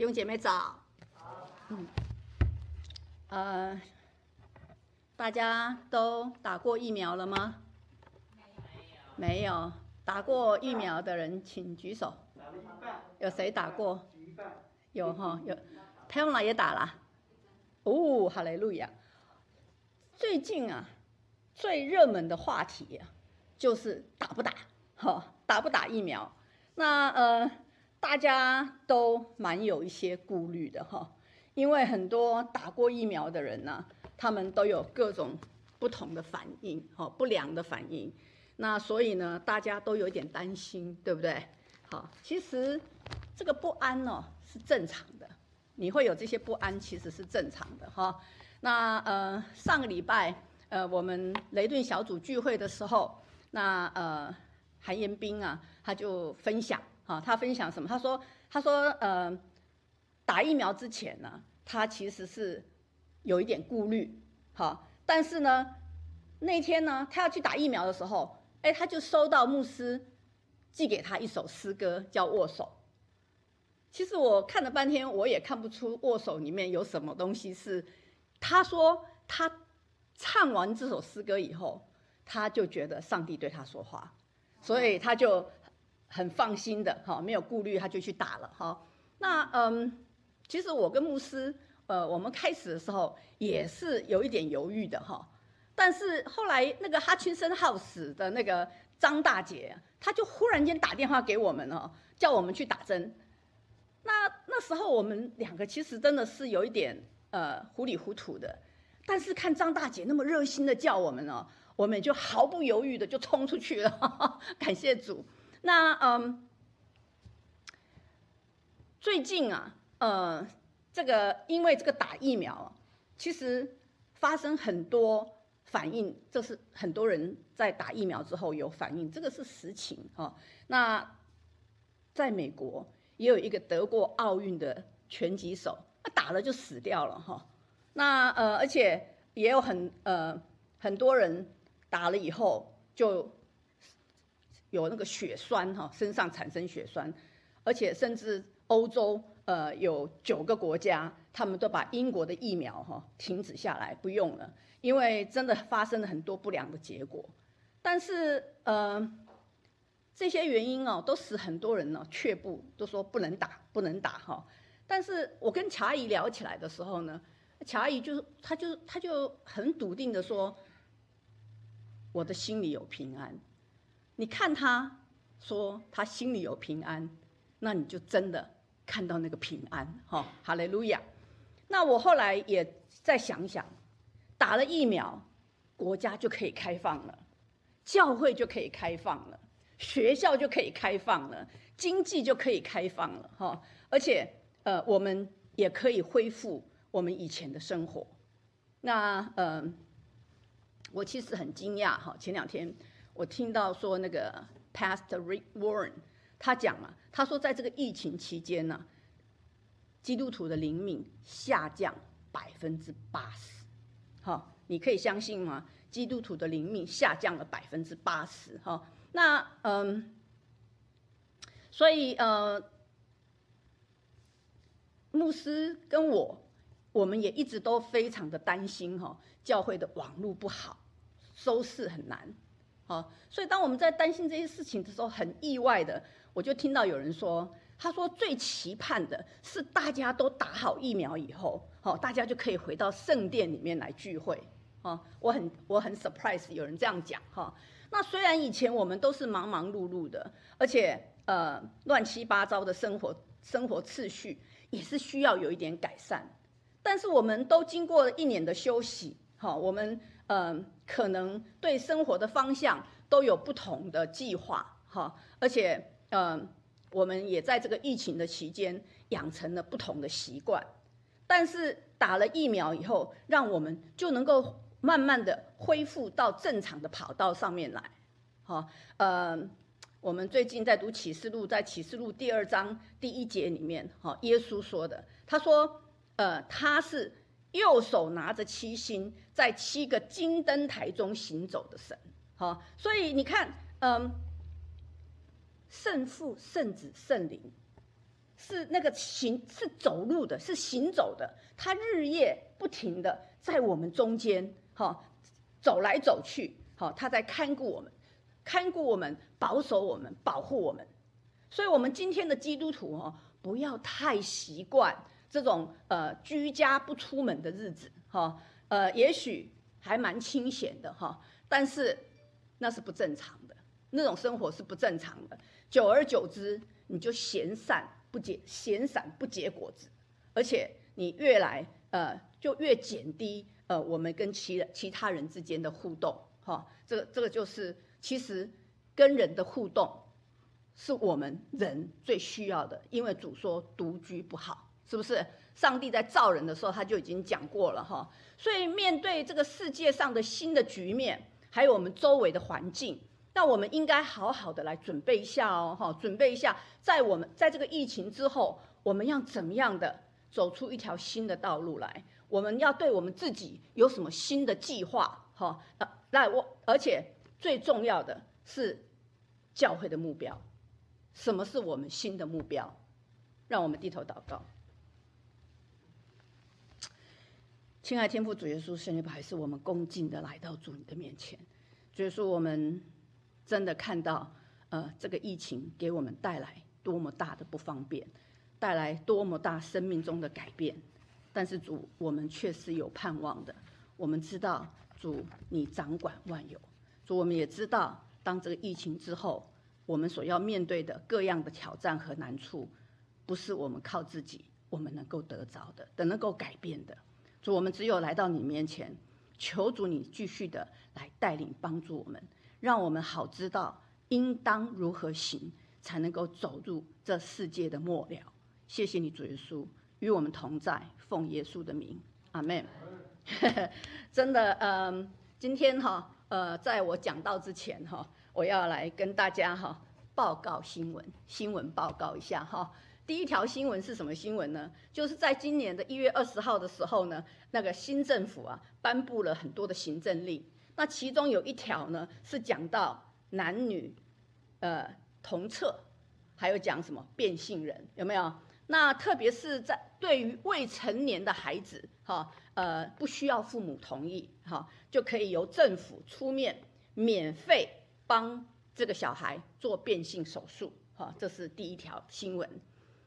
弟兄姐妹早。嗯，呃，大家都打过疫苗了吗？没有。打过疫苗的人请举手。有谁打过？有哈有。太阳老也打了。哦，哈雷路亚。最近啊，最热门的话题啊，就是打不打？哈，打不打疫苗？那呃。大家都蛮有一些顾虑的哈，因为很多打过疫苗的人呢，他们都有各种不同的反应，哈，不良的反应。那所以呢，大家都有点担心，对不对？好，其实这个不安呢是正常的，你会有这些不安，其实是正常的哈。那呃，上个礼拜呃，我们雷顿小组聚会的时候，那呃，韩延斌啊，他就分享。啊，他分享什么？他说：“他说，呃，打疫苗之前呢，他其实是有一点顾虑，好，但是呢，那天呢，他要去打疫苗的时候，哎，他就收到牧师寄给他一首诗歌，叫《握手》。其实我看了半天，我也看不出《握手》里面有什么东西是。他说他唱完这首诗歌以后，他就觉得上帝对他说话，所以他就。”很放心的哈，没有顾虑，他就去打了哈。那嗯，其实我跟牧师，呃，我们开始的时候也是有一点犹豫的哈。但是后来那个哈群森 house 的那个张大姐，她就忽然间打电话给我们了，叫我们去打针。那那时候我们两个其实真的是有一点呃糊里糊涂的，但是看张大姐那么热心的叫我们哦，我们就毫不犹豫的就冲出去了，感谢主。那嗯，最近啊，呃，这个因为这个打疫苗，其实发生很多反应，这是很多人在打疫苗之后有反应，这个是实情啊。那在美国也有一个得过奥运的拳击手，那打了就死掉了哈。那呃，而且也有很呃很多人打了以后就。有那个血栓哈，身上产生血栓，而且甚至欧洲呃有九个国家，他们都把英国的疫苗哈停止下来不用了，因为真的发生了很多不良的结果。但是呃这些原因哦，都使很多人呢却步，都说不能打，不能打哈。但是我跟乔阿姨聊起来的时候呢，乔阿姨就是她就她就很笃定的说，我的心里有平安。你看他说他心里有平安，那你就真的看到那个平安，哈，哈利路亚。那我后来也再想想，打了疫苗，国家就可以开放了，教会就可以开放了，学校就可以开放了，经济就可以开放了，哈。而且呃，我们也可以恢复我们以前的生活。那呃，我其实很惊讶，哈，前两天。我听到说那个 Pastor Rick Warren，他讲了，他说在这个疫情期间呢，基督徒的灵敏下降百分之八十，好，你可以相信吗？基督徒的灵敏下降了百分之八十，哈，那嗯，所以呃，牧师跟我，我们也一直都非常的担心哈，教会的网络不好，收视很难。哦，所以当我们在担心这些事情的时候，很意外的，我就听到有人说，他说最期盼的是大家都打好疫苗以后，好，大家就可以回到圣殿里面来聚会。哦，我很我很 surprise 有人这样讲哈。那虽然以前我们都是忙忙碌碌的，而且呃乱七八糟的生活生活次序也是需要有一点改善，但是我们都经过了一年的休息，好，我们。嗯，可能对生活的方向都有不同的计划，哈，而且，嗯，我们也在这个疫情的期间养成了不同的习惯，但是打了疫苗以后，让我们就能够慢慢的恢复到正常的跑道上面来，哈，呃，我们最近在读启示录，在启示录第二章第一节里面，哈，耶稣说的，他说，呃，他是。右手拿着七星，在七个金灯台中行走的神，好，所以你看，嗯，圣父、圣子、圣灵，是那个行是走路的，是行走的，他日夜不停的在我们中间，哈，走来走去，好，他在看顾我们，看顾我们，保守我们，保护我们。所以，我们今天的基督徒哈，不要太习惯这种呃居家不出门的日子，哈，呃，也许还蛮清闲的哈，但是那是不正常的，那种生活是不正常的。久而久之，你就闲散不结，闲散不结果子，而且你越来呃就越减低呃我们跟其其他人之间的互动，哈，这个这个就是其实跟人的互动。是我们人最需要的，因为主说独居不好，是不是？上帝在造人的时候他就已经讲过了哈。所以面对这个世界上的新的局面，还有我们周围的环境，那我们应该好好的来准备一下哦，哈，准备一下，在我们在这个疫情之后，我们要怎么样的走出一条新的道路来？我们要对我们自己有什么新的计划？哈，那我而且最重要的是教会的目标。什么是我们新的目标？让我们低头祷告。亲爱天父主耶稣，圣灵还是我们恭敬的来到主你的面前。主耶稣，我们真的看到，呃，这个疫情给我们带来多么大的不方便，带来多么大生命中的改变。但是主，我们却是有盼望的。我们知道主你掌管万有。主，我们也知道，当这个疫情之后。我们所要面对的各样的挑战和难处，不是我们靠自己我们能够得着的，的能够改变的。主，我们只有来到你面前，求主你继续的来带领帮助我们，让我们好知道应当如何行，才能够走入这世界的末了。谢谢你，主耶稣，与我们同在，奉耶稣的名，阿门。真的，嗯，今天哈，呃，在我讲到之前哈。我要来跟大家哈报告新闻，新闻报告一下哈。第一条新闻是什么新闻呢？就是在今年的一月二十号的时候呢，那个新政府啊颁布了很多的行政令。那其中有一条呢是讲到男女呃同厕，还有讲什么变性人有没有？那特别是在对于未成年的孩子哈，呃不需要父母同意哈，就可以由政府出面免费。帮这个小孩做变性手术，哈，这是第一条新闻。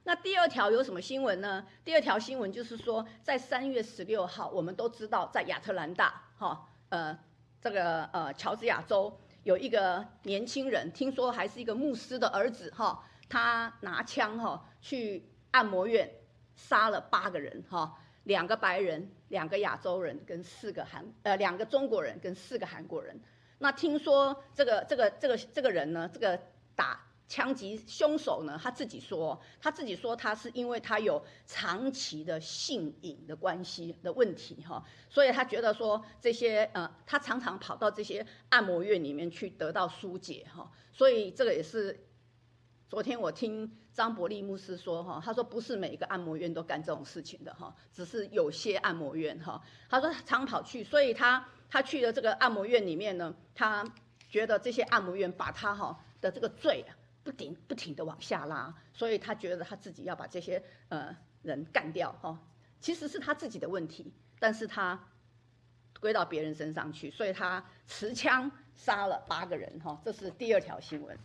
那第二条有什么新闻呢？第二条新闻就是说，在三月十六号，我们都知道，在亚特兰大，哈，呃，这个呃乔治亚州有一个年轻人，听说还是一个牧师的儿子，哈，他拿枪，哈，去按摩院杀了八个人，哈，两个白人，两个亚洲人，跟四个韩，呃，两个中国人跟四个韩国人。那听说这个这个这个这个人呢，这个打枪击凶手呢，他自己说，他自己说他是因为他有长期的性瘾的关系的问题哈，所以他觉得说这些呃，他常常跑到这些按摩院里面去得到疏解哈，所以这个也是昨天我听张伯利牧师说哈，他说不是每一个按摩院都干这种事情的哈，只是有些按摩院哈，他说常跑去，所以他。他去了这个按摩院里面呢，他觉得这些按摩院把他哈的这个罪啊，不停不停的往下拉，所以他觉得他自己要把这些呃人干掉哈。其实是他自己的问题，但是他归到别人身上去，所以他持枪杀了八个人哈。这是第二条新闻。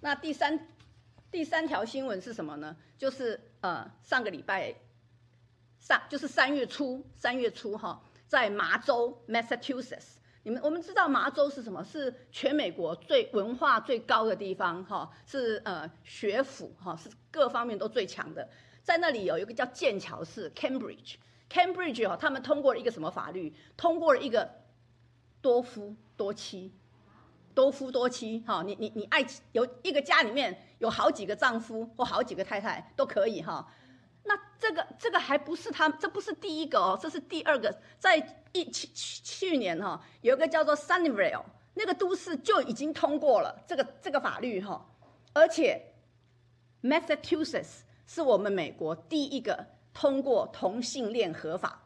那第三第三条新闻是什么呢？就是呃上个礼拜上就是三月初三月初哈。在麻州 （Massachusetts），你们我们知道麻州是什么？是全美国最文化最高的地方，哈，是呃学府，哈，是各方面都最强的。在那里有一个叫剑桥市 （Cambridge），Cambridge 哈，他们通过了一个什么法律？通过了一个多夫多妻，多夫多妻，哈，你你你爱有一个家里面有好几个丈夫或好几个太太都可以，哈。那这个这个还不是他，这不是第一个哦，这是第二个。在一去去去年哈，有一个叫做 Sunnyvale 那个都市就已经通过了这个这个法律哈，而且 Massachusetts 是我们美国第一个通过同性恋合法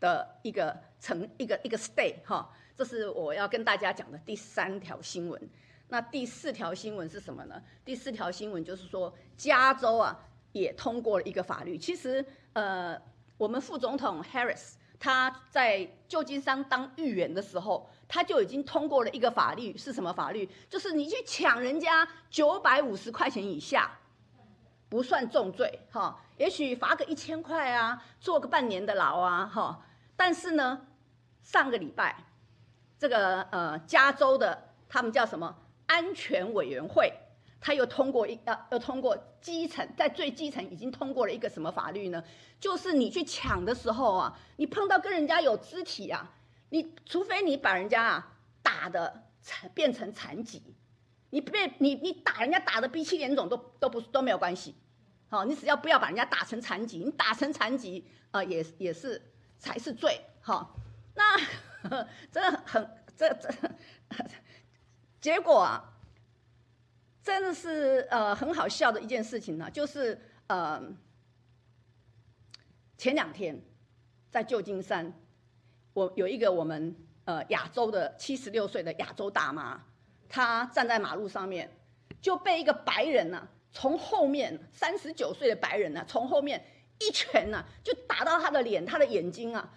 的一个城一个一个 state 哈，这是我要跟大家讲的第三条新闻。那第四条新闻是什么呢？第四条新闻就是说加州啊。也通过了一个法律。其实，呃，我们副总统 Harris 他在旧金山当议员的时候，他就已经通过了一个法律，是什么法律？就是你去抢人家九百五十块钱以下，不算重罪，哈，也许罚个一千块啊，坐个半年的牢啊，哈。但是呢，上个礼拜，这个呃，加州的他们叫什么安全委员会？他又通过一要又通过基层，在最基层已经通过了一个什么法律呢？就是你去抢的时候啊，你碰到跟人家有肢体啊，你除非你把人家啊打的残变成残疾，你被你你打人家打的鼻青脸肿都都不都没有关系，好，你只要不要把人家打成残疾，你打成残疾啊也也是才是罪，好，那 这很这这结果啊。真的是呃很好笑的一件事情呢，就是呃前两天在旧金山，我有一个我们呃亚洲的七十六岁的亚洲大妈，她站在马路上面就被一个白人呢从后面三十九岁的白人呢从后面一拳呢就打到她的脸，她的眼睛啊。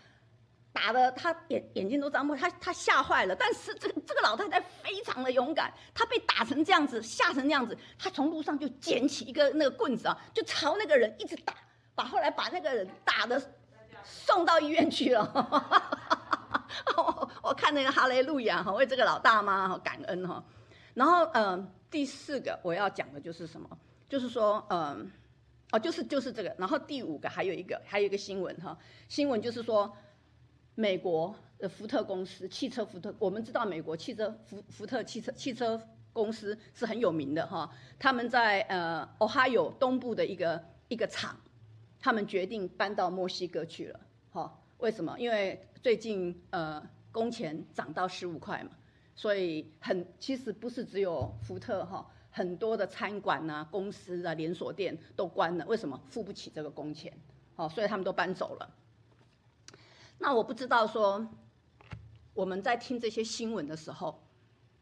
打的他眼眼睛都张不，他他吓坏了。但是这个这个老太太非常的勇敢，她被打成这样子，吓成这样子，她从路上就捡起一个那个棍子啊，就朝那个人一直打，把后来把那个人打的送到医院去了。我看那个哈雷路亚哈，为这个老大妈哈感恩哈。然后嗯，第四个我要讲的就是什么？就是说嗯，哦，就是就是这个。然后第五个还有一个还有一个新闻哈，新闻就是说。美国的福特公司，汽车福特，我们知道美国汽车福福特汽车汽车公司是很有名的哈。他们在呃，Ohio 东部的一个一个厂，他们决定搬到墨西哥去了。哈，为什么？因为最近呃工钱涨到十五块嘛，所以很其实不是只有福特哈，很多的餐馆呐、公司啊、连锁店都关了。为什么？付不起这个工钱，好，所以他们都搬走了。那我不知道说，我们在听这些新闻的时候，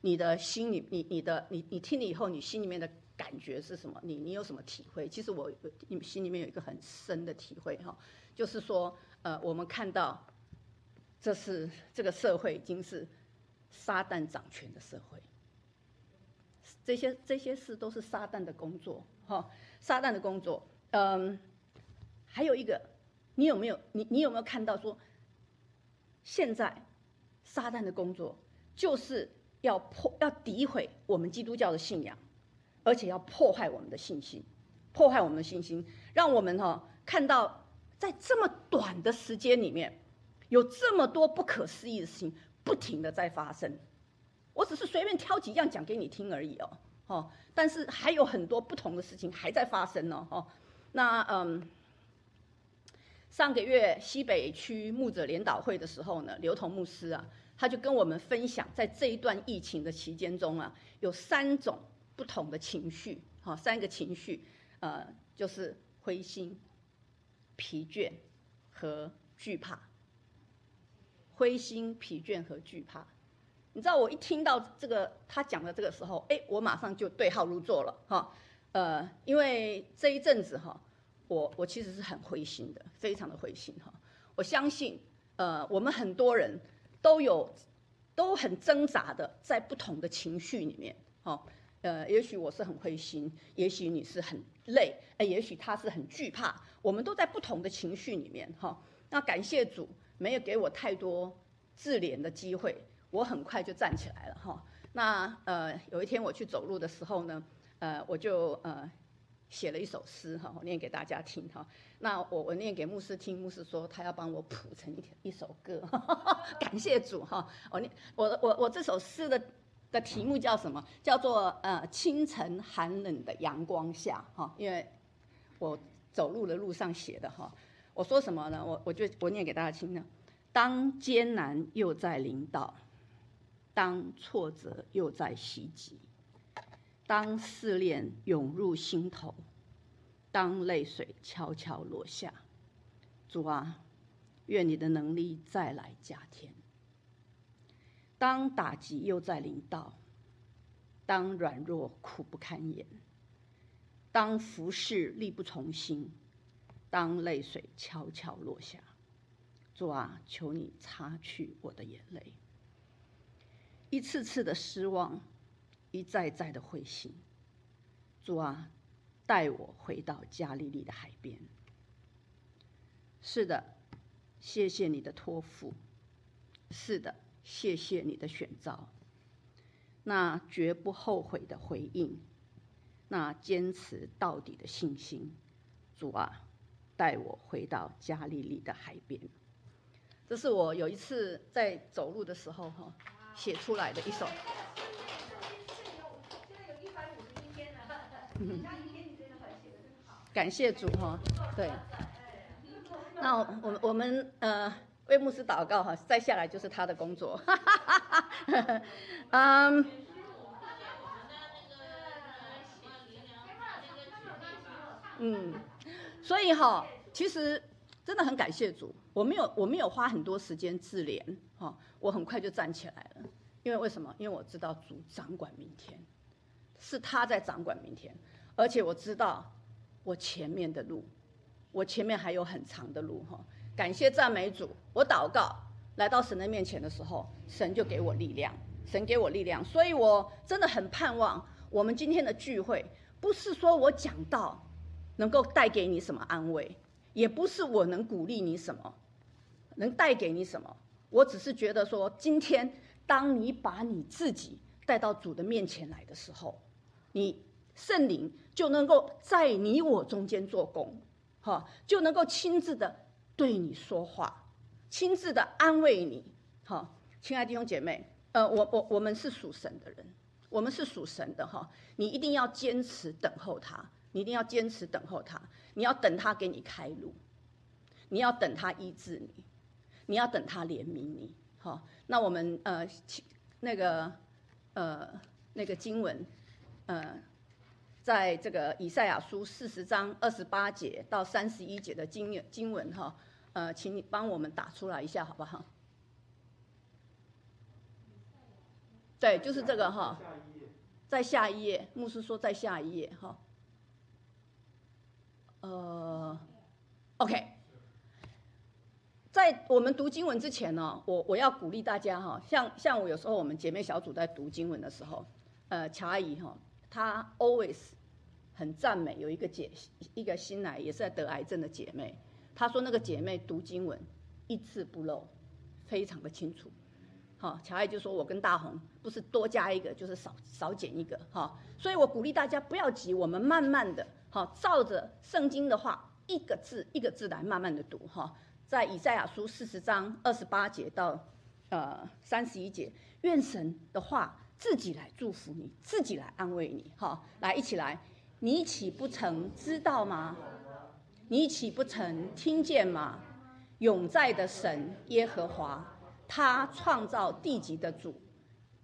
你的心里，你你的你你听了以后，你心里面的感觉是什么？你你有什么体会？其实我你心里面有一个很深的体会哈，就是说，呃，我们看到，这是这个社会已经是撒旦掌权的社会，这些这些事都是撒旦的工作哈，撒旦的工作。嗯，还有一个，你有没有你你有没有看到说？现在，撒旦的工作就是要破、要诋毁我们基督教的信仰，而且要破坏我们的信心，破坏我们的信心，让我们哈看到在这么短的时间里面，有这么多不可思议的事情不停的在发生。我只是随便挑几样讲给你听而已哦，哦，但是还有很多不同的事情还在发生呢，哦，那嗯。上个月西北区牧者联导会的时候呢，刘同牧师啊，他就跟我们分享，在这一段疫情的期间中啊，有三种不同的情绪，哈，三个情绪，呃，就是灰心、疲倦和惧怕。灰心、疲倦和惧怕，你知道我一听到这个他讲的这个时候，哎，我马上就对号入座了，哈，呃，因为这一阵子哈。我我其实是很灰心的，非常的灰心哈。我相信，呃，我们很多人都有都很挣扎的在不同的情绪里面，哈。呃，也许我是很灰心，也许你是很累，哎，也许他是很惧怕。我们都在不同的情绪里面，哈。那感谢主，没有给我太多自怜的机会，我很快就站起来了，哈。那呃，有一天我去走路的时候呢，呃，我就呃。写了一首诗哈，我念给大家听哈。那我我念给牧师听，牧师说他要帮我谱成一一首歌，感谢主哈。我念我我我这首诗的的题目叫什么？叫做呃清晨寒冷的阳光下哈，因为我走路的路上写的哈。我说什么呢？我我就我念给大家听呢。当艰难又在临到，当挫折又在袭击。当试炼涌入心头，当泪水悄悄落下，主啊，愿你的能力再来加添。当打击又在临到，当软弱苦不堪言，当。当服侍力不从心，当泪水悄悄落下，主啊，求你擦去我的眼泪。一次次的失望，一再再的灰心，主啊，带我回到加利利的海边。是的，谢谢你的托付。是的，谢谢你的选召。那绝不后悔的回应。那坚持到底的信心，主啊，带我回到加利利的海边。这是我有一次在走路的时候哈写出来的一首。感谢主哈，对。那我我们呃为牧师祷告哈，再下来就是他的工作。嗯。嗯，所以哈，其实真的很感谢主，我没有我没有花很多时间自怜哈，我很快就站起来了，因为为什么？因为我知道主掌管明天，是他在掌管明天，而且我知道我前面的路，我前面还有很长的路哈。感谢赞美主，我祷告来到神的面前的时候，神就给我力量，神给我力量，所以我真的很盼望我们今天的聚会，不是说我讲到。能够带给你什么安慰，也不是我能鼓励你什么，能带给你什么。我只是觉得说，今天当你把你自己带到主的面前来的时候，你圣灵就能够在你我中间做工，哈，就能够亲自的对你说话，亲自的安慰你，哈，亲爱的弟兄姐妹，呃，我我我们是属神的人，我们是属神的哈，你一定要坚持等候他。你一定要坚持等候他，你要等他给你开路，你要等他医治你，你要等他怜悯你。好，那我们呃，那个呃，那个经文，呃，在这个以赛亚书四十章二十八节到三十一节的经经文哈，呃，请你帮我们打出来一下好不好？对，就是这个哈，在下一页，牧师说在下一页哈。呃，OK，在我们读经文之前呢，我我要鼓励大家哈，像像我有时候我们姐妹小组在读经文的时候，呃，乔阿姨哈，她 always 很赞美有一个姐一个新来也是在得癌症的姐妹，她说那个姐妹读经文一字不漏，非常的清楚。好，乔爱就说我跟大红不是多加一个就是少少减一个哈，所以我鼓励大家不要急，我们慢慢的。好，照着圣经的话，一个字一个字来慢慢的读哈。在以赛亚书四十章二十八节到呃三十一节，愿神的话自己来祝福你，自己来安慰你哈。来，一起来，你岂不曾知道吗？你岂不曾听见吗？永在的神耶和华，他创造地极的主，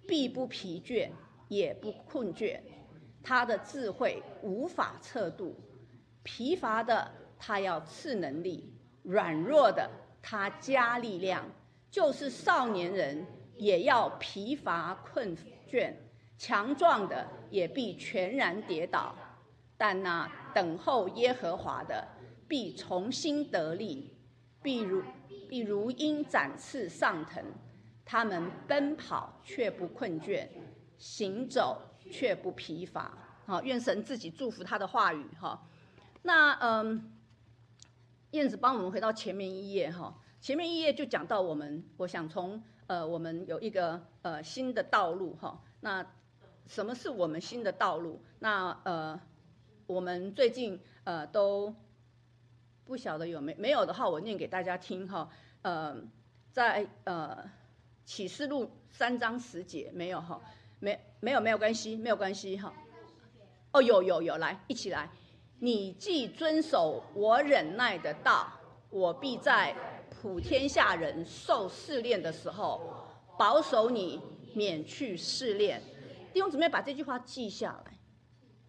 必不疲倦，也不困倦。他的智慧无法测度，疲乏的他要赐能力，软弱的他加力量，就是少年人也要疲乏困倦，强壮的也必全然跌倒，但那等候耶和华的必重新得力，必如必如鹰展翅上腾，他们奔跑却不困倦，行走。却不疲乏，好，愿神自己祝福他的话语，哈。那嗯，燕子帮我们回到前面一页，哈，前面一页就讲到我们，我想从呃，我们有一个呃新的道路，哈。那什么是我们新的道路？那呃，我们最近呃都不晓得有没没有的话，我念给大家听，哈。呃，在呃启示录三章十节没有，哈。没没有没有关系，没有关系哈。哦，有有有，来一起来。你既遵守我忍耐的道，我必在普天下人受试炼的时候，保守你免去试炼。弟兄姊妹，把这句话记下来。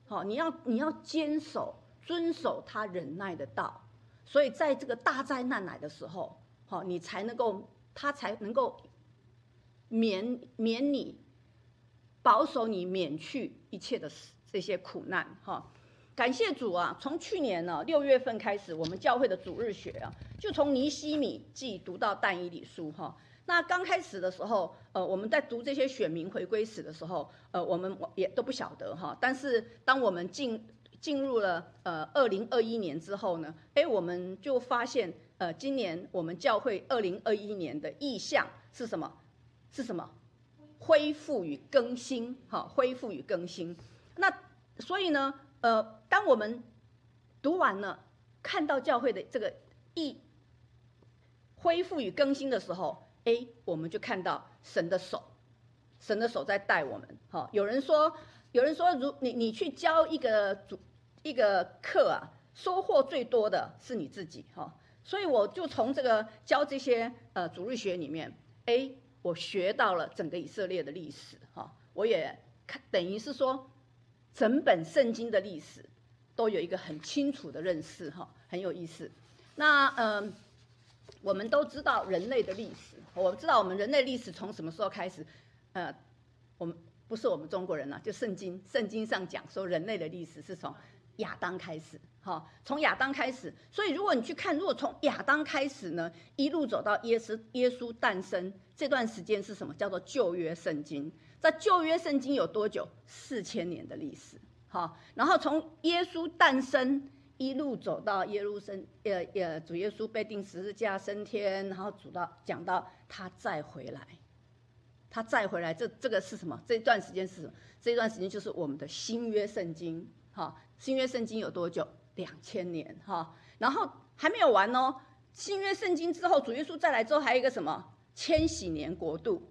好，你要你要坚守遵守他忍耐的道，所以在这个大灾难来的时候，好，你才能够他才能够免免你。保守你免去一切的这些苦难，哈。感谢主啊！从去年呢六月份开始，我们教会的主日学啊，就从尼西米记读到但以理书哈。那刚开始的时候，呃，我们在读这些选民回归史的时候，呃，我们也都不晓得哈。但是当我们进进入了呃二零二一年之后呢，哎，我们就发现，呃，今年我们教会二零二一年的意向是什么？是什么？恢复与更新，哈，恢复与更新。那所以呢，呃，当我们读完了，看到教会的这个意恢复与更新的时候。哎我们就看到神的手，神的手在带我们。哈，有人说，有人说，如你你去教一个主一个课啊，收获最多的是你自己。哈，所以我就从这个教这些呃主日学里面哎我学到了整个以色列的历史。哈，我也看等于是说，整本圣经的历史都有一个很清楚的认识。哈，很有意思。那嗯。我们都知道人类的历史，我知道我们人类历史从什么时候开始？呃，我们不是我们中国人了，就圣经，圣经上讲说人类的历史是从亚当开始，哈，从亚当开始。所以如果你去看，如果从亚当开始呢，一路走到耶稣耶稣诞生这段时间是什么？叫做旧约圣经。在旧约圣经有多久？四千年的历史，哈。然后从耶稣诞生。一路走到耶路撒呃呃，主耶稣被钉十字架升天，然后主到讲到他再回来，他再回来，这这个是什么？这段时间是什么？这段时间就是我们的新约圣经，哈，新约圣经有多久？两千年，哈，然后还没有完哦。新约圣经之后，主耶稣再来之后，还有一个什么？千禧年国度，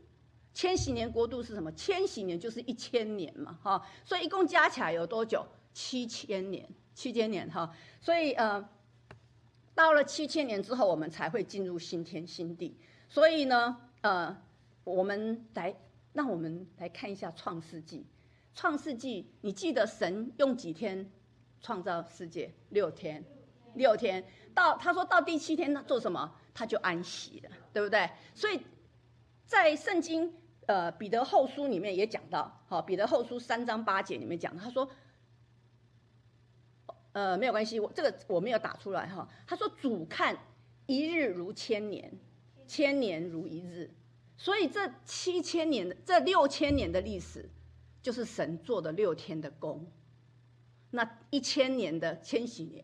千禧年国度是什么？千禧年就是一千年嘛，哈，所以一共加起来有多久？七千年。七千年哈，所以呃，到了七千年之后，我们才会进入新天新地。所以呢，呃，我们来，让我们来看一下创世纪。创世纪，你记得神用几天创造世界？六天，六天。到他说到第七天，他做什么？他就安息了，对不对？所以在圣经呃彼得后书里面也讲到，好，彼得后书三章八节里面讲，他说。呃，没有关系，我这个我没有打出来哈。他说：“主看一日如千年，千年如一日。”所以这七千年的、这六千年的历史，就是神做的六天的功。那一千年的千禧年，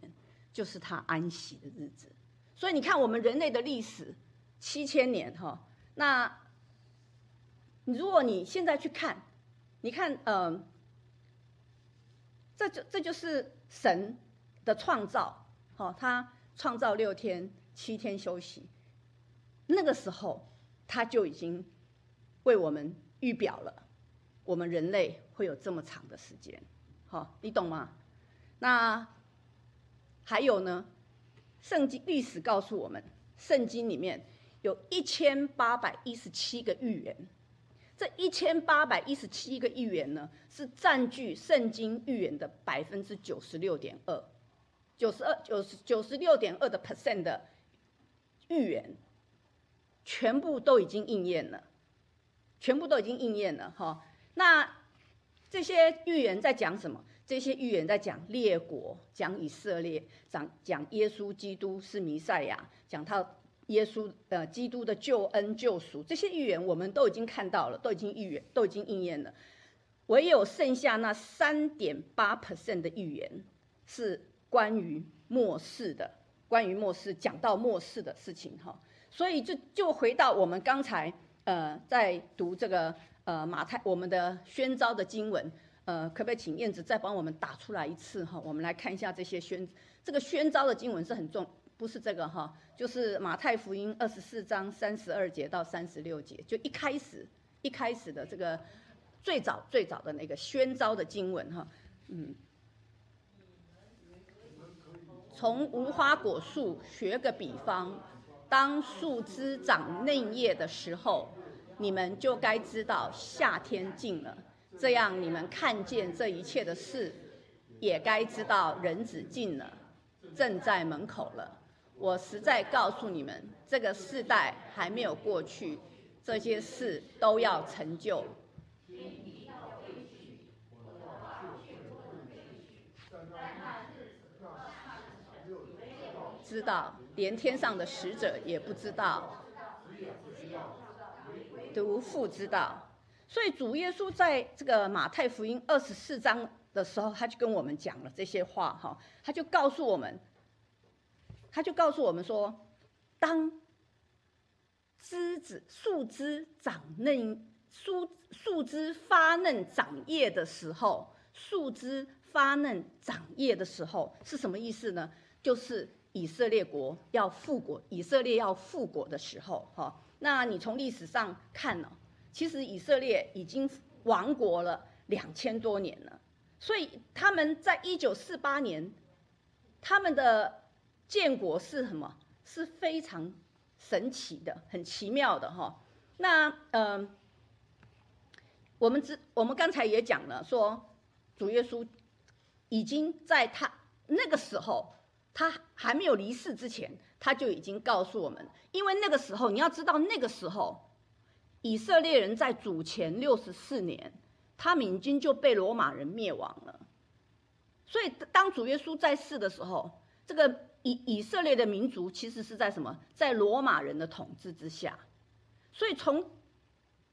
就是他安息的日子。所以你看，我们人类的历史七千年哈。那如果你现在去看，你看，嗯，这就这就是神。的创造，好，他创造六天，七天休息。那个时候，他就已经为我们预表了，我们人类会有这么长的时间，好，你懂吗？那还有呢？圣经历史告诉我们，圣经里面有一千八百一十七个预言，这一千八百一十七个预言呢，是占据圣经预言的百分之九十六点二。九十二、九十九十六点二的 percent 的预言，全部都已经应验了，全部都已经应验了哈。那这些预言在讲什么？这些预言在讲列国，讲以色列，讲讲耶稣基督是弥赛亚，讲他耶稣呃基督的救恩救赎。这些预言我们都已经看到了，都已经预言，都已经应验了。唯有剩下那三点八 percent 的预言是。关于末世的，关于末世讲到末世的事情哈，所以就就回到我们刚才呃在读这个呃马太我们的宣召的经文，呃可不可以请燕子再帮我们打出来一次哈？我们来看一下这些宣这个宣召的经文是很重，不是这个哈，就是马太福音二十四章三十二节到三十六节，就一开始一开始的这个最早最早的那个宣召的经文哈，嗯。从无花果树学个比方，当树枝长嫩叶的时候，你们就该知道夏天近了。这样你们看见这一切的事，也该知道人子近了，正在门口了。我实在告诉你们，这个世代还没有过去，这些事都要成就。知道，连天上的使者也不知道，独父知道。所以主耶稣在这个马太福音二十四章的时候，他就跟我们讲了这些话哈，他就告诉我们，他就告诉我们说，当枝子树枝长嫩，树树枝发嫩长叶的时候，树枝发嫩长叶的时候是什么意思呢？就是以色列国要复国，以色列要复国的时候哈。那你从历史上看呢？其实以色列已经亡国了两千多年了，所以他们在一九四八年，他们的建国是什么？是非常神奇的、很奇妙的哈。那嗯，我们知我们刚才也讲了，说主耶稣已经在他那个时候，他还没有离世之前，他就已经告诉我们，因为那个时候你要知道那个时候。以色列人在主前六十四年，他们已经就被罗马人灭亡了。所以，当主耶稣在世的时候，这个以以色列的民族其实是在什么？在罗马人的统治之下。所以，从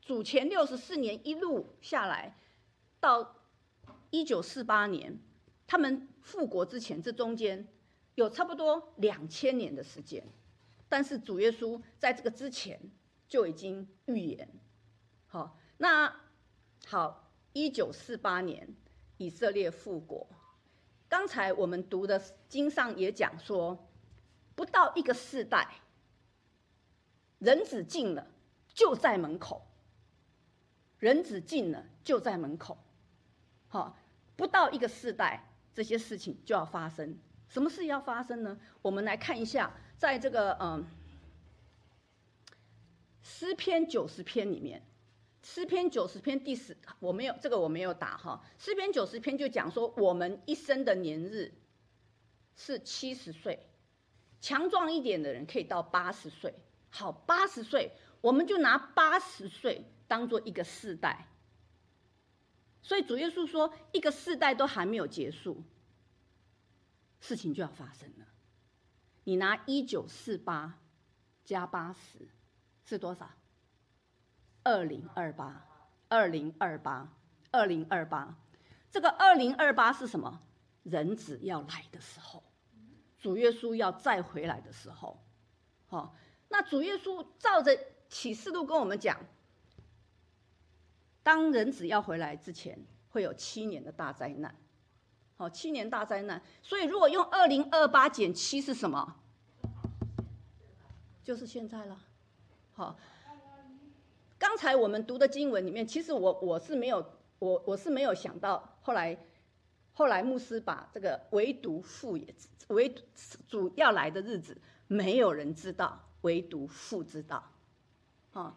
主前六十四年一路下来，到一九四八年，他们复国之前，这中间有差不多两千年的时间。但是，主耶稣在这个之前。就已经预言，好，那好，一九四八年以色列复国，刚才我们读的经上也讲说，不到一个世代，人子进了就在门口，人子进了就在门口，好，不到一个世代，这些事情就要发生。什么事要发生呢？我们来看一下，在这个嗯。诗篇九十篇里面，诗篇九十篇第十，我没有这个我没有打哈。诗篇九十篇就讲说，我们一生的年日是七十岁，强壮一点的人可以到八十岁。好，八十岁，我们就拿八十岁当做一个世代。所以主耶稣说，一个世代都还没有结束，事情就要发生了。你拿一九四八加八十。是多少？二零二八，二零二八，二零二八。这个二零二八是什么？人子要来的时候，主耶稣要再回来的时候。好，那主耶稣照着启示录跟我们讲，当人子要回来之前，会有七年的大灾难。好，七年大灾难。所以如果用二零二八减七是什么？就是现在了。好，刚才我们读的经文里面，其实我我是没有我我是没有想到，后来后来牧师把这个唯独父也唯主要来的日子，没有人知道，唯独父知道。啊，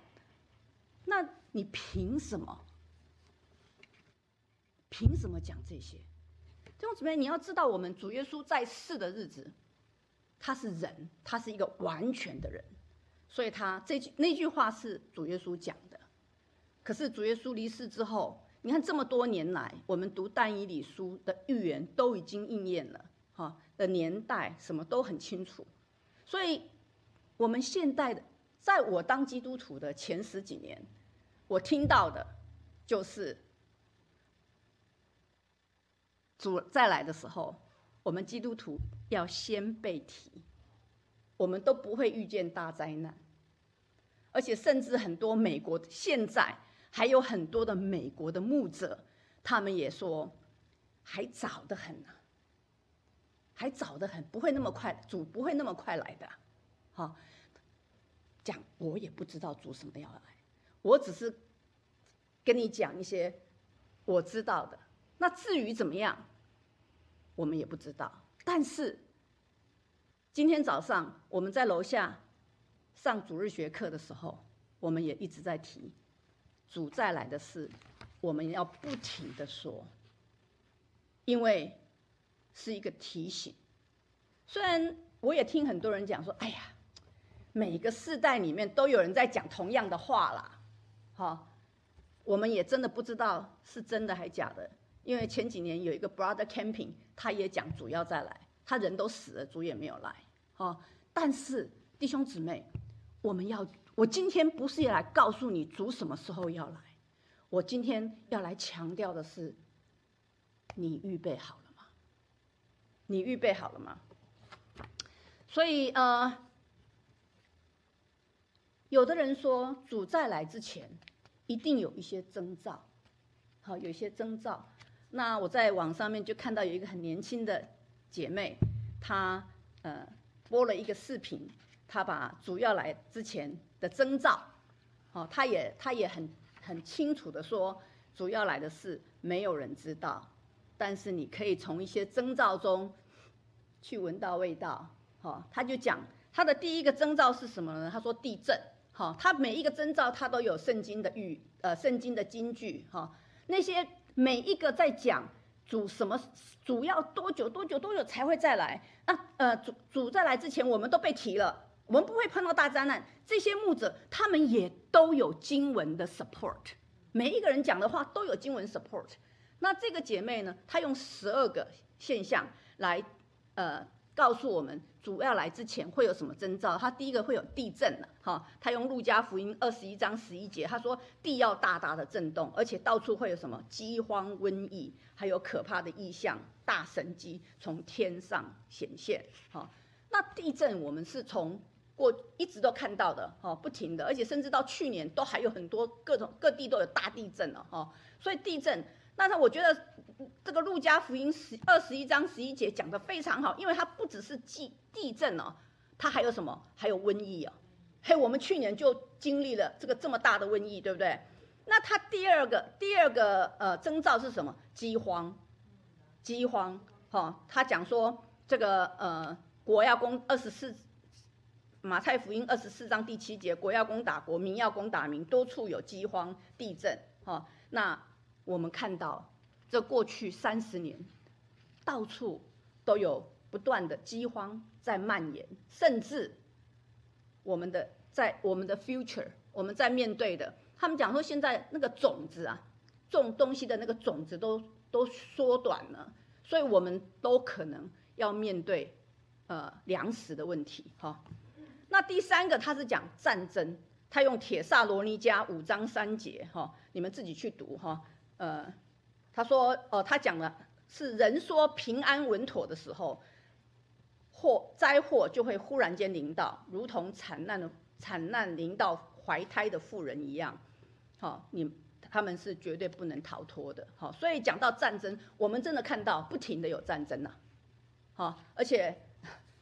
那你凭什么？凭什么讲这些？弟兄姊妹，你要知道，我们主耶稣在世的日子，他是人，他是一个完全的人。所以他这句那句话是主耶稣讲的，可是主耶稣离世之后，你看这么多年来，我们读但以理书的预言都已经应验了，哈的年代什么都很清楚。所以，我们现代的，在我当基督徒的前十几年，我听到的，就是主再来的时候，我们基督徒要先被提。我们都不会遇见大灾难，而且甚至很多美国现在还有很多的美国的牧者，他们也说还早得很呢，还早得很，不会那么快，主不会那么快来的，好，讲我也不知道主什么要来，我只是跟你讲一些我知道的，那至于怎么样，我们也不知道，但是。今天早上我们在楼下上主日学课的时候，我们也一直在提主再来的事，我们要不停的说，因为是一个提醒。虽然我也听很多人讲说，哎呀，每个世代里面都有人在讲同样的话啦，哈，我们也真的不知道是真的还假的。因为前几年有一个 brother camping，他也讲主要再来。他人都死了，主也没有来，哦。但是弟兄姊妹，我们要，我今天不是要来告诉你主什么时候要来，我今天要来强调的是，你预备好了吗？你预备好了吗？所以呃，有的人说主再来之前，一定有一些征兆，好，有一些征兆。那我在网上面就看到有一个很年轻的姐妹，她呃播了一个视频，她把主要来之前的征兆，哦，她也她也很很清楚的说，主要来的事没有人知道，但是你可以从一些征兆中去闻到味道，好，她就讲她的第一个征兆是什么呢？她说地震，好，她每一个征兆她都有圣经的预呃圣经的金句，哈，那些。每一个在讲主什么，主要多久多久多久才会再来？那呃主主再来之前，我们都被提了，我们不会碰到大灾难。这些牧者他们也都有经文的 support，每一个人讲的话都有经文 support。那这个姐妹呢，她用十二个现象来呃告诉我们。主要来之前会有什么征兆？他第一个会有地震了，哈，他用路加福音二十一章十一节，他说地要大大的震动，而且到处会有什么饥荒、瘟疫，还有可怕的异象、大神机从天上显现，哈。那地震我们是从过一直都看到的，哈，不停的，而且甚至到去年都还有很多各种各地都有大地震了，哈。所以地震，但是我觉得。这个路加福音十二十一章十一节讲的非常好，因为它不只是地地震哦，它还有什么？还有瘟疫哦。嘿，我们去年就经历了这个这么大的瘟疫，对不对？那它第二个第二个呃征兆是什么？饥荒，饥荒。哈，他讲说这个呃国要攻二十四马太福音二十四章第七节，国要攻打国，民要攻打民，多处有饥荒、地震。哈，那我们看到。这过去三十年，到处都有不断的饥荒在蔓延，甚至我们的在我们的 future，我们在面对的，他们讲说现在那个种子啊，种东西的那个种子都都缩短了，所以我们都可能要面对呃粮食的问题哈。那第三个他是讲战争，他用铁萨罗尼加五章三节哈，你们自己去读哈，呃。他说：“哦，他讲了是人说平安稳妥的时候，祸灾祸就会忽然间临到，如同惨难的惨难临到怀胎的妇人一样。好，你他们是绝对不能逃脱的。好，所以讲到战争，我们真的看到不停的有战争呐。好，而且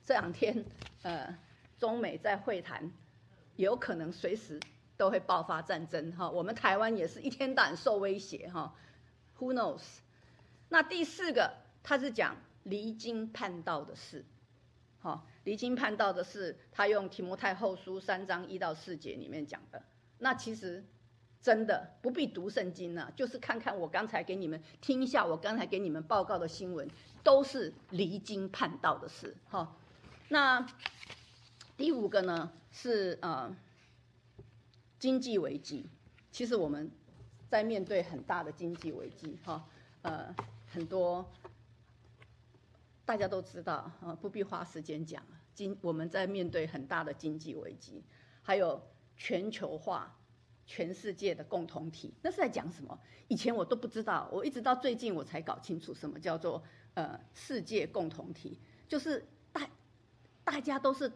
这两天呃，中美在会谈，有可能随时都会爆发战争。哈，我们台湾也是一天到晚受威胁。哈。” Who knows？那第四个，他是讲离经叛道的事，好，离经叛道的事，他用提摩太后书三章一到四节里面讲的。那其实真的不必读圣经了，就是看看我刚才给你们听一下，我刚才给你们报告的新闻，都是离经叛道的事。哈，那第五个呢是呃经济危机，其实我们。在面对很大的经济危机，哈，呃，很多大家都知道，啊，不必花时间讲经我们在面对很大的经济危机，还有全球化，全世界的共同体，那是在讲什么？以前我都不知道，我一直到最近我才搞清楚什么叫做呃世界共同体，就是大大家都是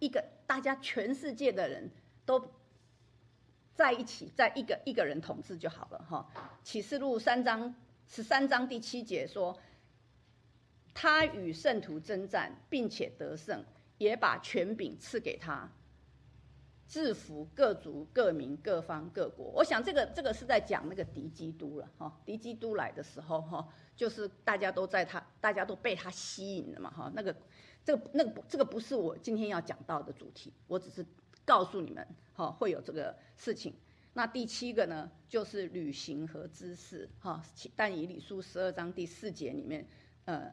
一个，大家全世界的人都。在一起，在一个一个人统治就好了哈。启示录三章十三章第七节说，他与圣徒征战，并且得胜，也把权柄赐给他，制服各族、各民、各方、各国。我想这个这个是在讲那个敌基督了哈。敌基督来的时候哈，就是大家都在他，大家都被他吸引了嘛哈。那个这个那个这个不是我今天要讲到的主题，我只是。告诉你们，哈，会有这个事情。那第七个呢，就是旅行和知识，哈。但以理书十二章第四节里面，呃，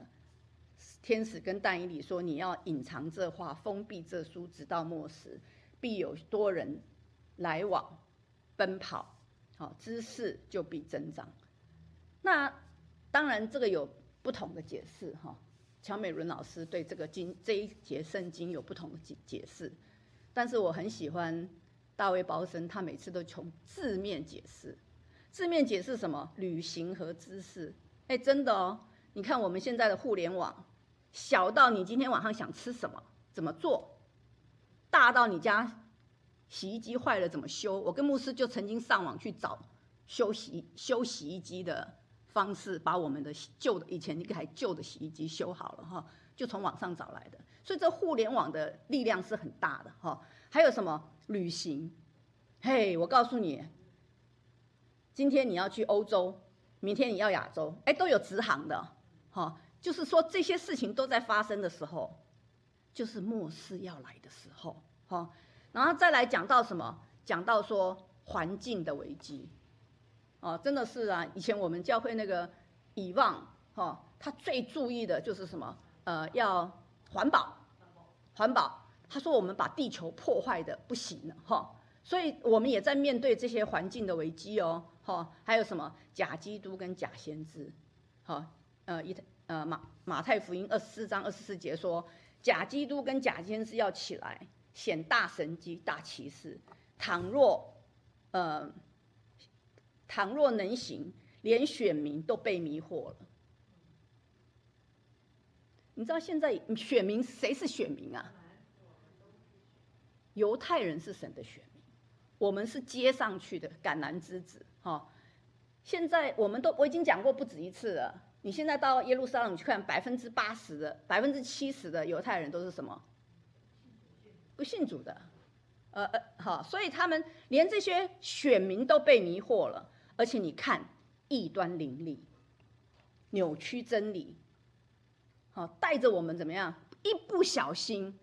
天使跟但以理说，你要隐藏这话，封闭这书，直到末时，必有多人来往奔跑，好，知识就必增长。那当然，这个有不同的解释，哈。乔美伦老师对这个经这一节圣经有不同的解解释，但是我很喜欢大卫包森，他每次都从字面解释，字面解释什么旅行和知识。哎，真的哦，你看我们现在的互联网，小到你今天晚上想吃什么怎么做，大到你家洗衣机坏了怎么修。我跟牧师就曾经上网去找修洗修洗衣机的。方式把我们的旧的以前那台旧的洗衣机修好了哈，就从网上找来的，所以这互联网的力量是很大的哈。还有什么旅行？嘿，我告诉你，今天你要去欧洲，明天你要亚洲，哎，都有直航的哈。就是说这些事情都在发生的时候，就是末世要来的时候哈。然后再来讲到什么？讲到说环境的危机。哦，真的是啊！以前我们教会那个以望，哈，他最注意的就是什么？呃，要环保，环保。他说我们把地球破坏的不行了，哈。所以我们也在面对这些环境的危机哦，哈。还有什么假基督跟假先知？好，呃，一呃马马太福音二十四章二十四节说，假基督跟假先知要起来显大神机大奇事。倘若，呃。倘若能行，连选民都被迷惑了。你知道现在选民谁是选民啊？犹太人是神的选民，我们是接上去的橄榄枝子。哈，现在我们都我已经讲过不止一次了。你现在到耶路撒冷去看，百分之八十的、百分之七十的犹太人都是什么？不信主的。呃呃，好，所以他们连这些选民都被迷惑了。而且你看，异端林立，扭曲真理，好带着我们怎么样？一不小心，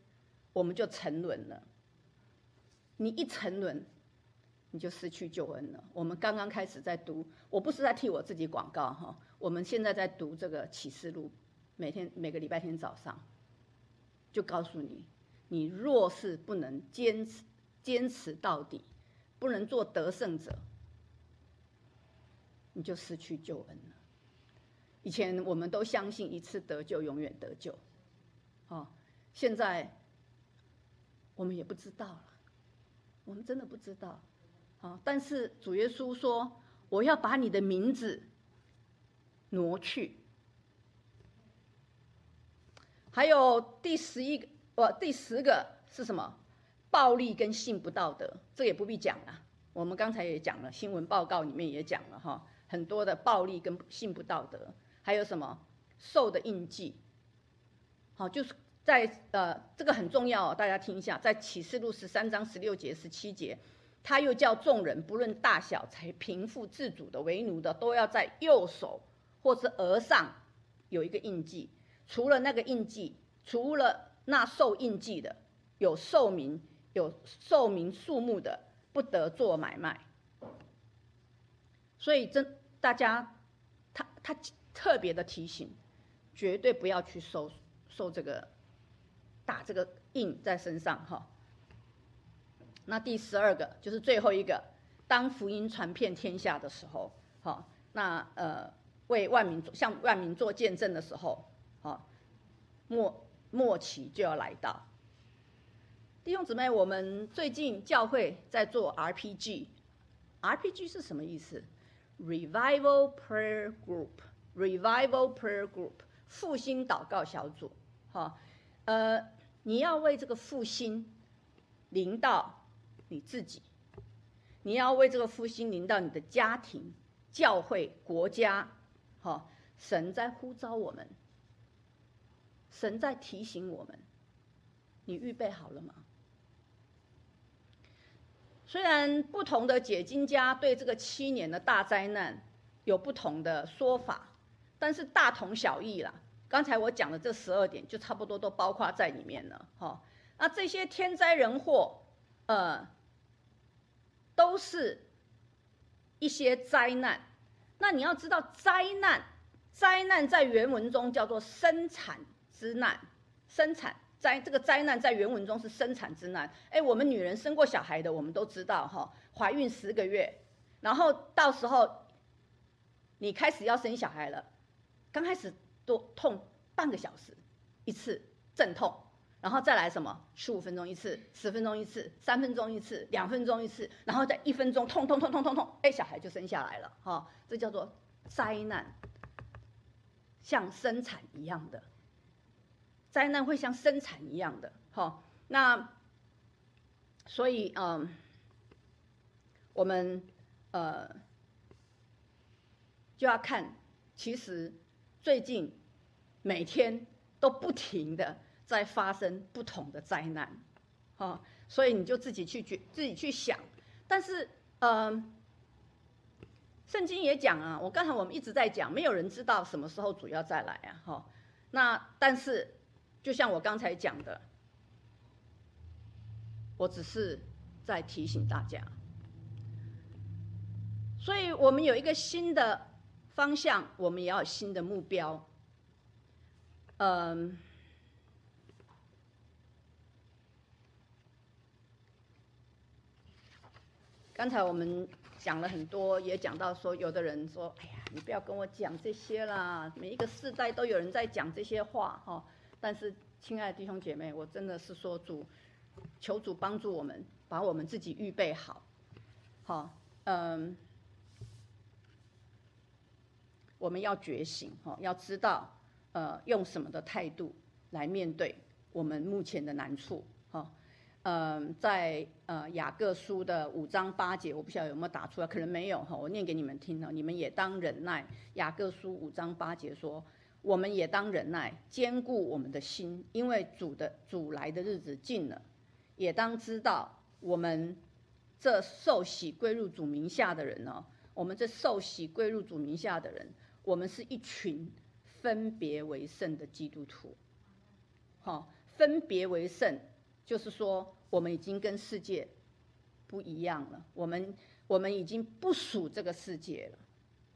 我们就沉沦了。你一沉沦，你就失去救恩了。我们刚刚开始在读，我不是在替我自己广告哈。我们现在在读这个启示录，每天每个礼拜天早上，就告诉你，你若是不能坚持坚持到底，不能做得胜者。你就失去救恩了。以前我们都相信一次得救永远得救，哦，现在我们也不知道了，我们真的不知道，好，但是主耶稣说：“我要把你的名字挪去。”还有第十一个，哦，第十个是什么？暴力跟性不道德，这也不必讲了。我们刚才也讲了，新闻报告里面也讲了，哈。很多的暴力跟性不道德，还有什么兽的印记？好，就是在呃，这个很重要，大家听一下，在启示录十三章十六节、十七节，他又叫众人不论大小，才贫富自主的、为奴的，都要在右手或是额上有一个印记。除了那个印记，除了那受印记的，有寿民、有寿民数目的，不得做买卖。所以真。大家，他他特别的提醒，绝对不要去受受这个打这个印在身上哈。那第十二个就是最后一个，当福音传遍天下的时候，哈，那呃为万民向万民做见证的时候，哈，末末期就要来到。弟兄姊妹，我们最近教会在做 RPG，RPG 是什么意思？Revival Prayer Group Revival Prayer Group，复兴祷告小组，哈，呃，你要为这个复兴临到你自己，你要为这个复兴临到你的家庭、教会、国家，哈，神在呼召我们，神在提醒我们，你预备好了吗？虽然不同的解经家对这个七年的大灾难有不同的说法，但是大同小异啦。刚才我讲的这十二点就差不多都包括在里面了，哈。那这些天灾人祸，呃，都是一些灾难。那你要知道，灾难，灾难在原文中叫做生产之难，生产。灾这个灾难在原文中是生产之难。哎，我们女人生过小孩的，我们都知道哈，怀孕十个月，然后到时候你开始要生小孩了，刚开始多痛半个小时，一次阵痛，然后再来什么？十五分钟一次，十分钟一次，三分钟一次，两分钟一次，然后再一分钟痛痛痛痛痛痛，哎，小孩就生下来了哈，这叫做灾难，像生产一样的，灾难会像生产一样的哈，那所以嗯，我们呃就要看，其实最近每天都不停的。在发生不同的灾难，哈，所以你就自己去觉自己去想。但是，嗯，圣经也讲啊，我刚才我们一直在讲，没有人知道什么时候主要再来啊，哈。那但是，就像我刚才讲的，我只是在提醒大家。所以我们有一个新的方向，我们也要有新的目标，嗯。刚才我们讲了很多，也讲到说，有的人说：“哎呀，你不要跟我讲这些啦，每一个世代都有人在讲这些话，哈。”但是，亲爱的弟兄姐妹，我真的是说主，求主帮助我们，把我们自己预备好，好，嗯，我们要觉醒，哈，要知道，呃，用什么的态度来面对我们目前的难处，哈。嗯，在呃雅各书的五章八节，我不晓得有没有打出来，可能没有哈，我念给你们听了，你们也当忍耐。雅各书五章八节说，我们也当忍耐，坚固我们的心，因为主的主来的日子近了。也当知道，我们这受洗归入主名下的人呢，我们这受洗归入主名下的人，我们是一群分别为圣的基督徒。好，分别为圣。就是说，我们已经跟世界不一样了。我们我们已经不属这个世界了，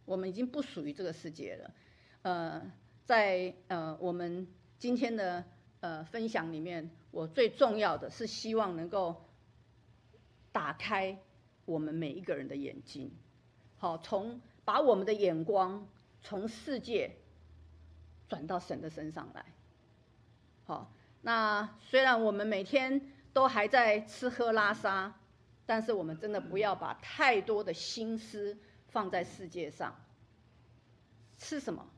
我们已经不属于这个世界了。呃，在呃我们今天的呃分享里面，我最重要的是希望能够打开我们每一个人的眼睛，好，从把我们的眼光从世界转到神的身上来，好。那虽然我们每天都还在吃喝拉撒，但是我们真的不要把太多的心思放在世界上，吃什么，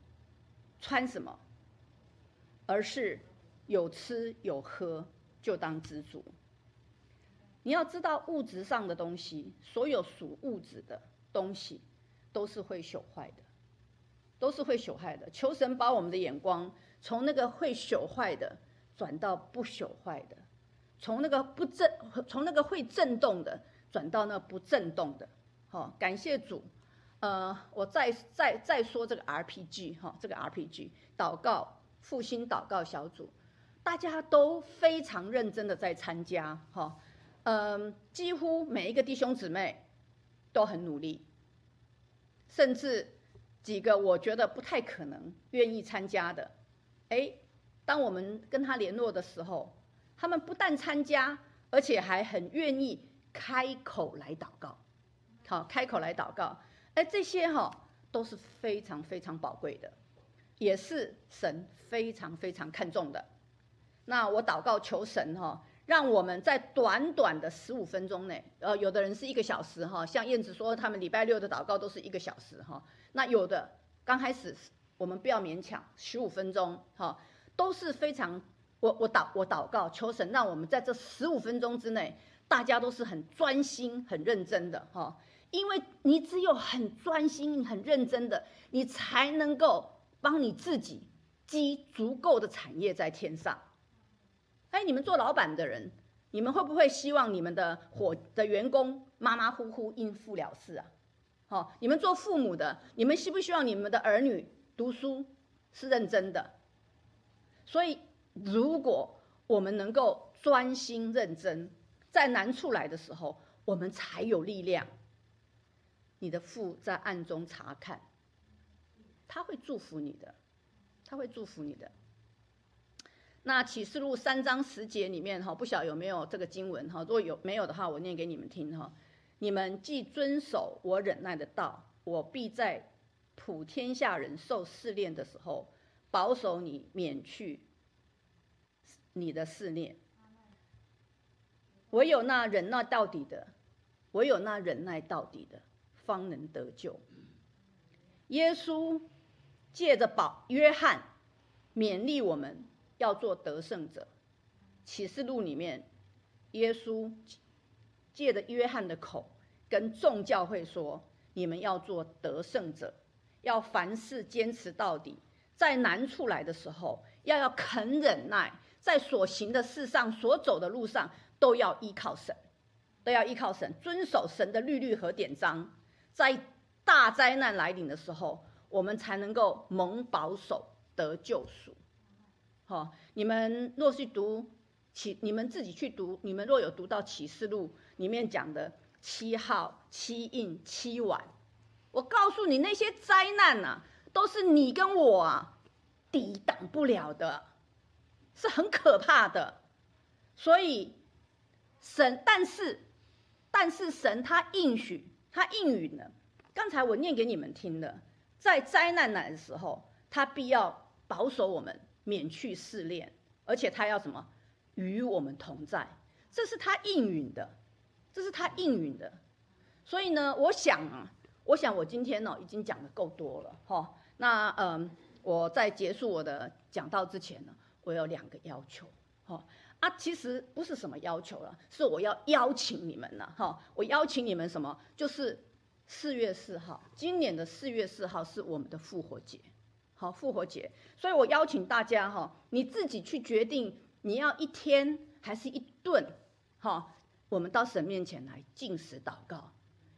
穿什么，而是有吃有喝就当知足。你要知道，物质上的东西，所有属物质的东西，都是会朽坏的，都是会朽坏的。求神把我们的眼光从那个会朽坏的。转到不朽坏的，从那个不震，从那个会震动的，转到那不震动的。好，感谢主。呃，我再再再说这个 RPG 哈，这个 RPG 祷告复兴祷告小组，大家都非常认真的在参加哈。嗯，几乎每一个弟兄姊妹都很努力，甚至几个我觉得不太可能愿意参加的，哎。当我们跟他联络的时候，他们不但参加，而且还很愿意开口来祷告，好，开口来祷告，哎，这些哈都是非常非常宝贵的，也是神非常非常看重的。那我祷告求神哈，让我们在短短的十五分钟内，呃，有的人是一个小时哈，像燕子说他们礼拜六的祷告都是一个小时哈，那有的刚开始我们不要勉强，十五分钟哈。都是非常，我我祷我祷告求神，让我们在这十五分钟之内，大家都是很专心、很认真的哈。因为你只有很专心、很认真的，你才能够帮你自己积足够的产业在天上。哎，你们做老板的人，你们会不会希望你们的伙的员工马马虎虎应付了事啊？好，你们做父母的，你们希不希望你们的儿女读书是认真的？所以，如果我们能够专心认真，在难处来的时候，我们才有力量。你的父在暗中查看，他会祝福你的，他会祝福你的。那启示录三章十节里面哈，不晓有没有这个经文哈？如果有没有的话，我念给你们听哈。你们既遵守我忍耐的道，我必在普天下人受试炼的时候。保守你免去你的试炼。唯有那忍耐到底的，唯有那忍耐到底的，方能得救。耶稣借着保约翰勉励我们要做得胜者。启示录里面，耶稣借着约翰的口跟众教会说：“你们要做得胜者，要凡事坚持到底，在难处来的时候，要要肯忍耐，在所行的事上、所走的路上。”都要依靠神，都要依靠神，遵守神的律律和典章，在大灾难来临的时候，我们才能够蒙保守得救赎。好，你们若是读启，你们自己去读，你们若有读到启示录里面讲的七号、七印、七碗，我告诉你，那些灾难呐，都是你跟我啊抵挡不了的，是很可怕的，所以。神，但是，但是神他应许，他应允了。刚才我念给你们听的，在灾难来的时候，他必要保守我们，免去试炼，而且他要什么？与我们同在，这是他应允的，这是他应允的。所以呢，我想啊，我想我今天呢已经讲的够多了哈。那嗯，我在结束我的讲道之前呢，我有两个要求哈。啊，其实不是什么要求了，是我要邀请你们了哈。我邀请你们什么？就是四月四号，今年的四月四号是我们的复活节，好，复活节。所以我邀请大家哈，你自己去决定你要一天还是一顿，哈。我们到神面前来进食祷告，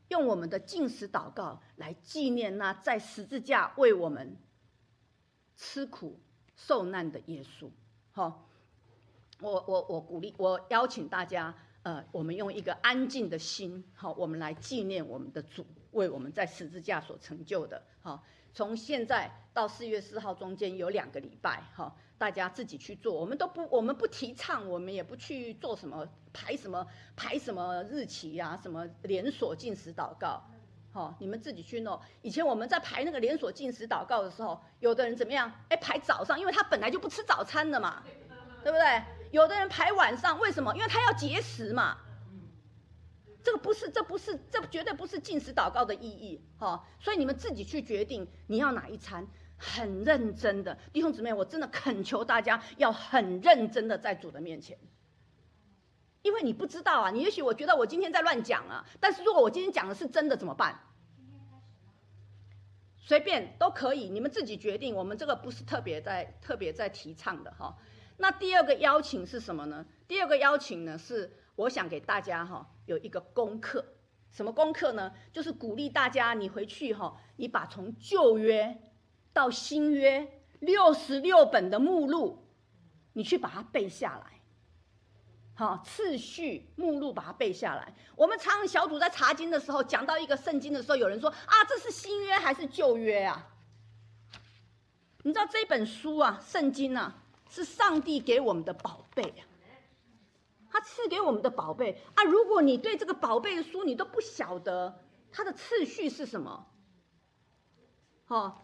用我们的进食祷告来纪念那在十字架为我们吃苦受难的耶稣，好。我我我鼓励我邀请大家，呃，我们用一个安静的心，好，我们来纪念我们的主为我们在十字架所成就的，好，从现在到四月四号中间有两个礼拜，哈，大家自己去做，我们都不我们不提倡，我们也不去做什么排什么排什么日期呀，什么连锁进食祷告，好，你们自己去弄。以前我们在排那个连锁进食祷告的时候，有的人怎么样？哎，排早上，因为他本来就不吃早餐的嘛，对不对？有的人排晚上，为什么？因为他要节食嘛。这个不是，这不是，这绝对不是进食祷告的意义，哈。所以你们自己去决定你要哪一餐，很认真的弟兄姊妹，我真的恳求大家要很认真的在主的面前，因为你不知道啊，你也许我觉得我今天在乱讲啊，但是如果我今天讲的是真的怎么办？随便都可以，你们自己决定。我们这个不是特别在特别在提倡的哈。那第二个邀请是什么呢？第二个邀请呢，是我想给大家哈有一个功课，什么功课呢？就是鼓励大家，你回去哈，你把从旧约到新约六十六本的目录，你去把它背下来，好，次序目录把它背下来。我们常小组在查经的时候，讲到一个圣经的时候，有人说啊，这是新约还是旧约啊？你知道这本书啊，圣经啊。是上帝给我们的宝贝呀，他赐给我们的宝贝啊！如果你对这个宝贝的书你都不晓得它的次序是什么，哈，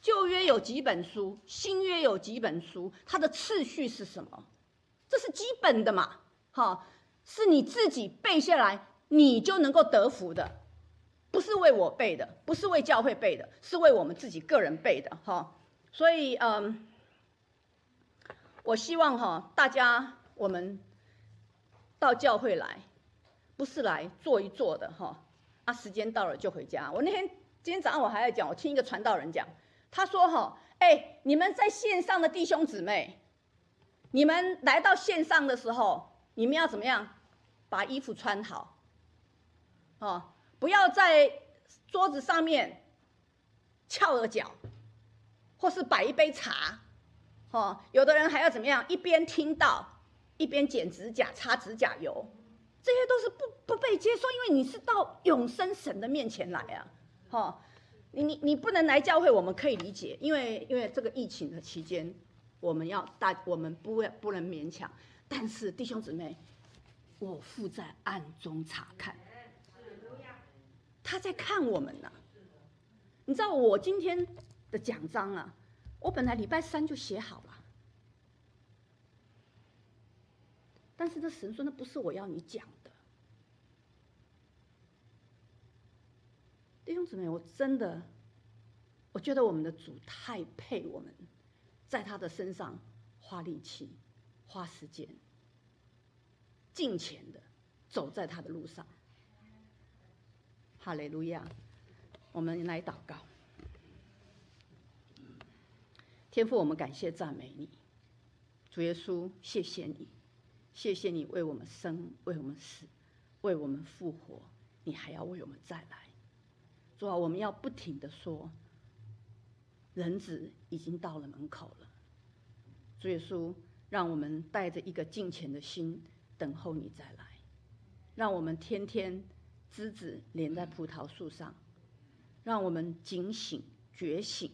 旧约有几本书，新约有几本书，它的次序是什么？这是基本的嘛，哈，是你自己背下来，你就能够得福的，不是为我背的，不是为教会背的，是为我们自己个人背的，哈，所以嗯。我希望哈，大家我们到教会来，不是来坐一坐的哈。啊，时间到了就回家。我那天今天早上我还在讲，我听一个传道人讲，他说哈，哎，你们在线上的弟兄姊妹，你们来到线上的时候，你们要怎么样？把衣服穿好，哦，不要在桌子上面翘着脚，或是摆一杯茶。哦，有的人还要怎么样？一边听到，一边剪指甲、擦指甲油，这些都是不不被接受，因为你是到永生神的面前来啊！哈，你你你不能来教会，我们可以理解，因为因为这个疫情的期间，我们要大，我们不不能勉强。但是弟兄姊妹，我父在暗中查看，他在看我们呢。你知道我今天的奖章啊？我本来礼拜三就写好了，但是这神说那不是我要你讲的。弟兄姊妹，我真的，我觉得我们的主太配我们，在他的身上花力气、花时间、尽钱的走在他的路上。哈利路亚！我们来祷告，天父，我们感谢赞美你，主耶稣，谢谢你，谢谢你为我们生，为我们死，为我们复活，你还要为我们再来。主啊，我们要不停的说，人子已经到了门口了。主耶稣，让我们带着一个敬虔的心等候你再来，让我们天天枝子连在葡萄树上，让我们警醒觉醒，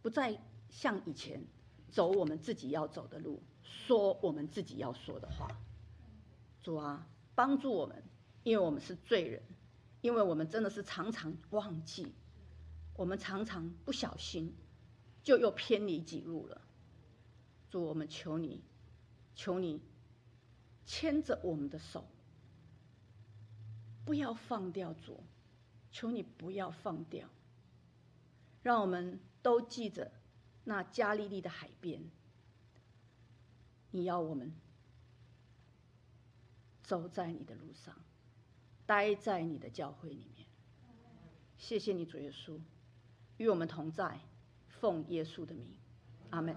不再像以前走我们自己要走的路，说我们自己要说的话。主啊，帮助我们，因为我们是罪人。因为我们真的是常常忘记，我们常常不小心，就又偏离己路了。主，我们求你，求你牵着我们的手，不要放掉主，求你不要放掉，让我们都记着那加利利的海边，你要我们走在你的路上。待在你的教会里面，谢谢你主耶稣，与我们同在，奉耶稣的名，阿门。